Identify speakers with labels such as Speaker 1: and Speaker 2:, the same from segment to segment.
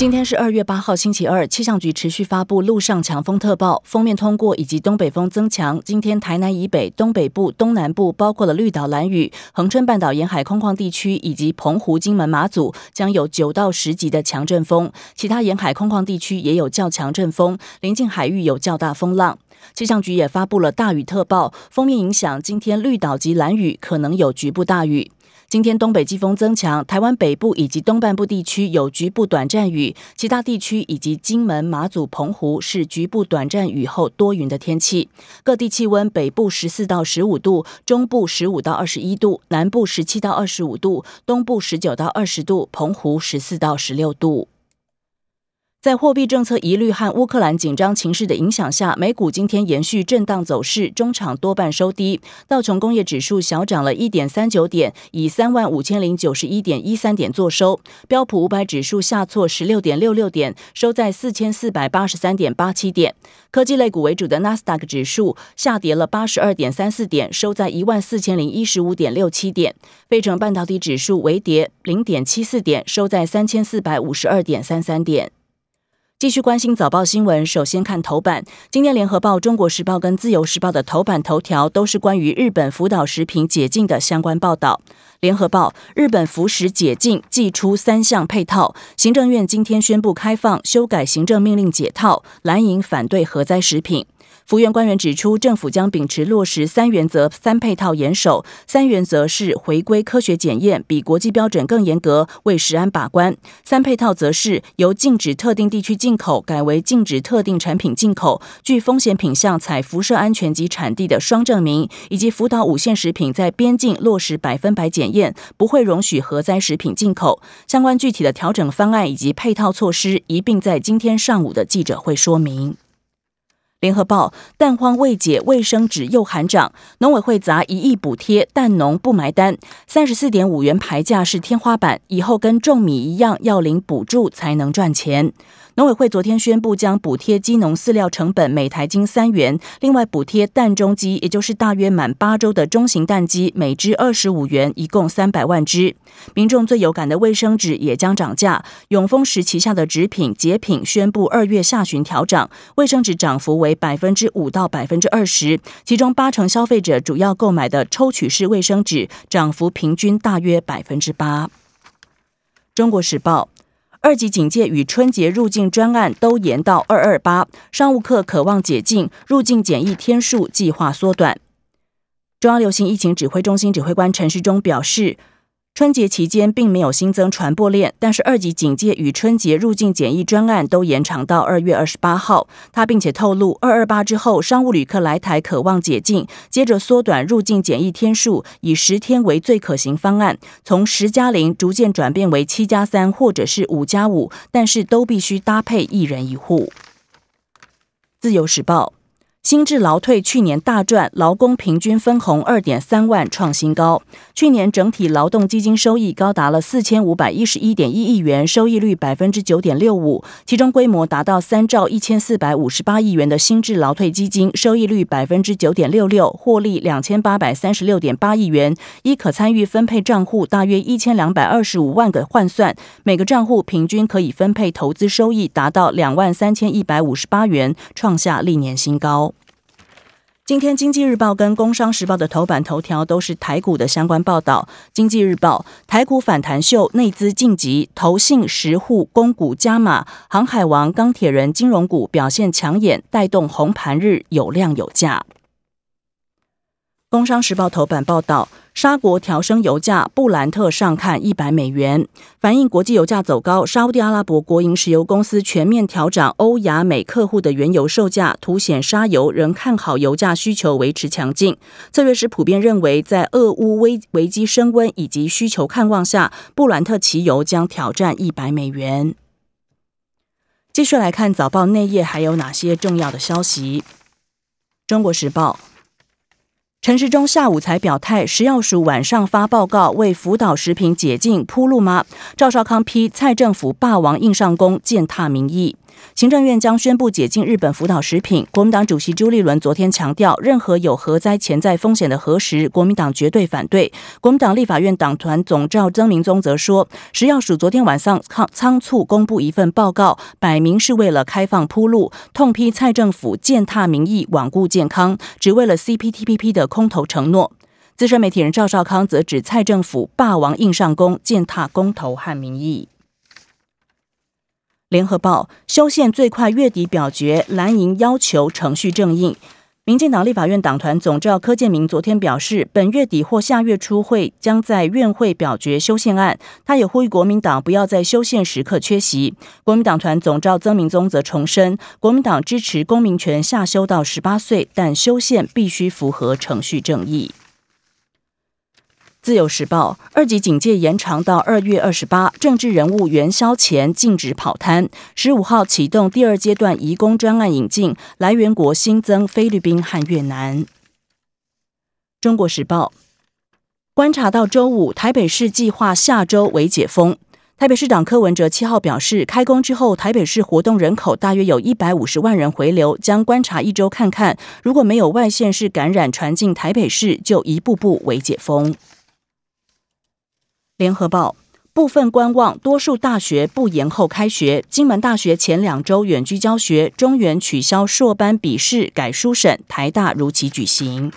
Speaker 1: 今天是二月八号，星期二。气象局持续发布陆上强风特报，锋面通过以及东北风增强。今天台南以北、东北部、东南部，包括了绿岛、蓝屿、恒春半岛沿海空旷地区以及澎湖、金门、马祖，将有九到十级的强阵风。其他沿海空旷地区也有较强阵风，临近海域有较大风浪。气象局也发布了大雨特报，锋面影响，今天绿岛及蓝屿可能有局部大雨。今天东北季风增强，台湾北部以及东半部地区有局部短暂雨，其他地区以及金门、马祖、澎湖是局部短暂雨后多云的天气。各地气温：北部十四到十五度，中部十五到二十一度，南部十七到二十五度，东部十九到二十度，澎湖十四到十六度。在货币政策疑虑和乌克兰紧张情势的影响下，美股今天延续震荡走势，中场多半收低。道琼工业指数小涨了一点三九点，以三万五千零九十一点一三点作收。标普五百指数下挫十六点六六点，收在四千四百八十三点八七点。科技类股为主的纳斯达克指数下跌了八十二点三四点，收在一万四千零一十五点六七点。费城半导体指数微跌零点七四点，收在三千四百五十二点三三点。继续关心早报新闻，首先看头版。今天联合报、中国时报跟自由时报的头版头条都是关于日本福岛食品解禁的相关报道。联合报：日本福食解禁，寄出三项配套。行政院今天宣布开放，修改行政命令解套。蓝营反对核灾食品。福原官员指出，政府将秉持落实三原则、三配套严守。三原则是回归科学检验，比国际标准更严格，为食安把关；三配套则是由禁止特定地区进进口改为禁止特定产品进口，具风险品项采辐射安全及产地的双证明，以及福岛五线食品在边境落实百分百检验，不会容许核灾食品进口。相关具体的调整方案以及配套措施，一并在今天上午的记者会说明。联合报蛋荒未解，卫生纸又喊涨，农委会砸一亿补贴，蛋农不埋单，三十四点五元牌价是天花板，以后跟种米一样要领补助才能赚钱。农委会昨天宣布，将补贴鸡农饲料成本每台斤三元，另外补贴蛋中鸡，也就是大约满八周的中型蛋鸡，每只二十五元，一共三百万只。民众最有感的卫生纸也将涨价，永丰时旗下的纸品、洁品宣布二月下旬调涨，卫生纸涨幅为百分之五到百分之二十，其中八成消费者主要购买的抽取式卫生纸涨幅平均大约百分之八。中国时报。二级警戒与春节入境专案都延到二二八，商务客渴望解禁，入境检疫天数计划缩短。中央流行疫情指挥中心指挥官陈时中表示。春节期间并没有新增传播链，但是二级警戒与春节入境检疫专案都延长到二月二十八号。他并且透露，二二八之后，商务旅客来台渴望解禁，接着缩短入境检疫天数，以十天为最可行方案，从十加零逐渐转变为七加三或者是五加五，但是都必须搭配一人一户。自由时报。新制劳退去年大赚，劳工平均分红二点三万创新高。去年整体劳动基金收益高达了四千五百一十一点一亿元，收益率百分之九点六五。其中规模达到三兆一千四百五十八亿元的新制劳退基金收益率百分之九点六六，获利两千八百三十六点八亿元。依可参与分配账户大约一千两百二十五万个换算，每个账户平均可以分配投资收益达到两万三千一百五十八元，创下历年新高。今天，《经济日报》跟《工商时报》的头版头条都是台股的相关报道。《经济日报》台股反弹秀，内资晋级，投信、十户、公股加码，航海王、钢铁人、金融股表现抢眼，带动红盘日有量有价。《工商时报》头版报道。沙国调升油价，布兰特上看一百美元，反映国际油价走高。沙地阿拉伯国营石油公司全面调涨欧亚美客户的原油售价，凸显沙油仍看好油价需求维持强劲。策略师普遍认为，在俄乌危危机升温以及需求看望下，布兰特汽油将挑战一百美元。继续来看早报内页还有哪些重要的消息？中国时报。陈时中下午才表态，食药署晚上发报告为福岛食品解禁铺路吗？赵少康批蔡政府霸王硬上弓，践踏民意。行政院将宣布解禁日本福岛食品。国民党主席朱立伦昨天强调，任何有核灾潜在风险的核食，国民党绝对反对。国民党立法院党团总召曾明宗则说，食药署昨天晚上仓仓促公布一份报告，摆明是为了开放铺路，痛批蔡政府践踏民意、罔顾健康，只为了 CPTPP 的空头承诺。资深媒体人赵少康则指蔡政府霸王硬上弓，践踏公投和民意。联合报修宪最快月底表决，蓝营要求程序正义。民进党立法院党团总召柯建明昨天表示，本月底或下月初会将在院会表决修宪案。他也呼吁国民党不要在修宪时刻缺席。国民党团总召曾明宗则重申，国民党支持公民权下修到十八岁，但修宪必须符合程序正义。自由时报二级警戒延长到二月二十八，政治人物元宵前禁止跑摊。十五号启动第二阶段移工专案引进，来源国新增菲律宾和越南。中国时报观察到周五台北市计划下周为解封。台北市长柯文哲七号表示，开工之后台北市活动人口大约有一百五十万人回流，将观察一周看看，如果没有外县市感染传进台北市，就一步步为解封。联合报部分观望，多数大学不延后开学。金门大学前两周远距教学，中原取消硕班笔试改书审，台大如期举行。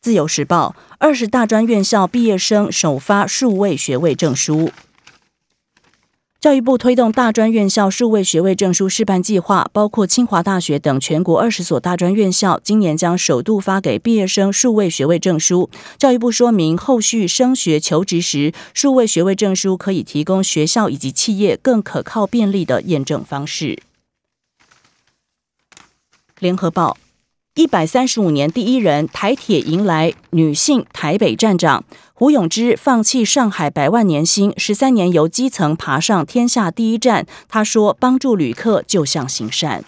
Speaker 1: 自由时报二十大专院校毕业生首发数位学位证书。教育部推动大专院校数位学位证书示范计划，包括清华大学等全国二十所大专院校，今年将首度发给毕业生数位学位证书。教育部说明，后续升学求职时，数位学位证书可以提供学校以及企业更可靠便利的验证方式。联合报。一百三十五年第一人，台铁迎来女性台北站长胡永芝，放弃上海百万年薪，十三年由基层爬上天下第一站。他说：“帮助旅客就像行善。”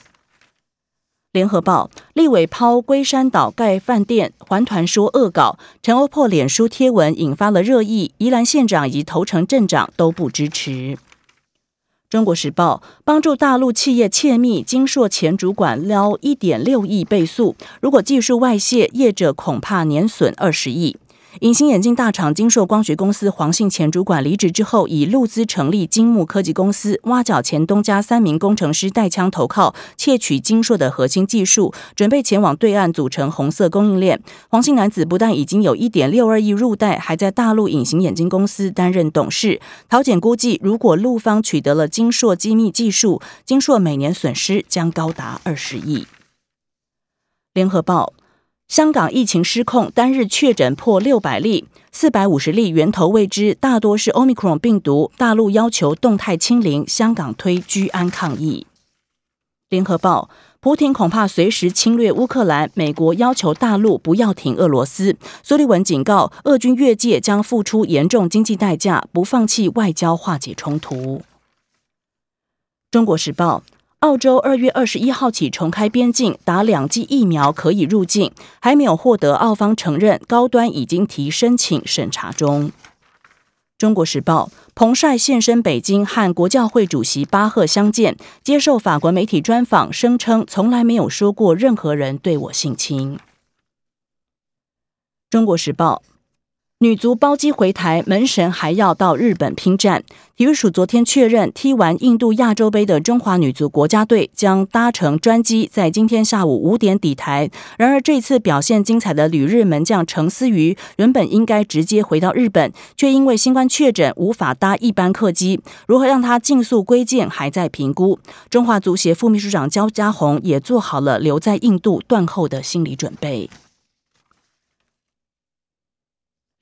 Speaker 1: 联合报立委抛龟山岛盖饭店，环团说恶搞，陈欧破脸书贴文引发了热议，宜兰县长以及头城镇长都不支持。中国时报帮助大陆企业窃密，金硕前主管撩一点六亿倍速，如果技术外泄，业者恐怕年损二十亿。隐形眼镜大厂金硕光学公司黄姓前主管离职之后，以陆资成立金木科技公司，挖角前东家三名工程师带枪投靠，窃取金硕的核心技术，准备前往对岸组成红色供应链。黄姓男子不但已经有一点六二亿入袋，还在大陆隐形眼镜公司担任董事。陶检估计，如果陆方取得了金硕机密技术，金硕每年损失将高达二十亿。联合报。香港疫情失控，单日确诊破六百例，四百五十例源头未知，大多是 Omicron 病毒。大陆要求动态清零，香港推居安抗疫。联合报：普京恐怕随时侵略乌克兰，美国要求大陆不要挺俄罗斯。苏利文警告，俄军越界将付出严重经济代价，不放弃外交化解冲突。中国时报。澳洲二月二十一号起重开边境，打两剂疫苗可以入境，还没有获得澳方承认，高端已经提申请审查中。中国时报彭帅现身北京，和国教会主席巴赫相见，接受法国媒体专访，声称从来没有说过任何人对我性侵。中国时报。女足包机回台，门神还要到日本拼战。体育署昨天确认，踢完印度亚洲杯的中华女足国家队将搭乘专机，在今天下午五点抵台。然而，这次表现精彩的旅日门将程思瑜，原本应该直接回到日本，却因为新冠确诊无法搭一班客机。如何让他尽速归建，还在评估。中华足协副秘书长焦家宏也做好了留在印度断后的心理准备。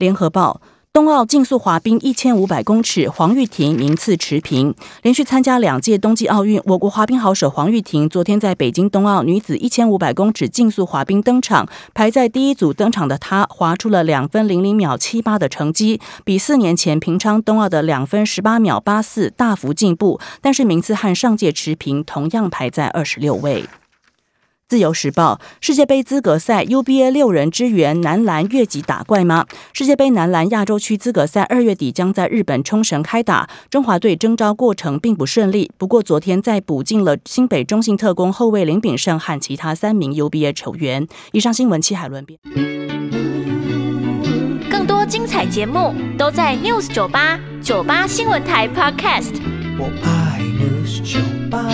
Speaker 1: 联合报冬奥竞速滑冰一千五百公尺，黄玉婷名次持平。连续参加两届冬季奥运，我国滑冰好手黄玉婷昨天在北京冬奥女子一千五百公尺竞速滑冰登场，排在第一组登场的她，滑出了两分零零秒七八的成绩，比四年前平昌冬奥的两分十八秒八四大幅进步，但是名次和上届持平，同样排在二十六位。自由时报世界杯资格赛 UBA 六人支援男篮越级打怪吗？世界杯男篮亚洲区资格赛二月底将在日本冲绳开打，中华队征召过程并不顺利。不过昨天在补进了新北中信特工后卫林炳胜和其他三名 UBA 球员。以上新闻，七海伦编。
Speaker 2: 更多精彩节目都在 News 九八九八新闻台 Podcast。
Speaker 3: 我爱 News 酒吧。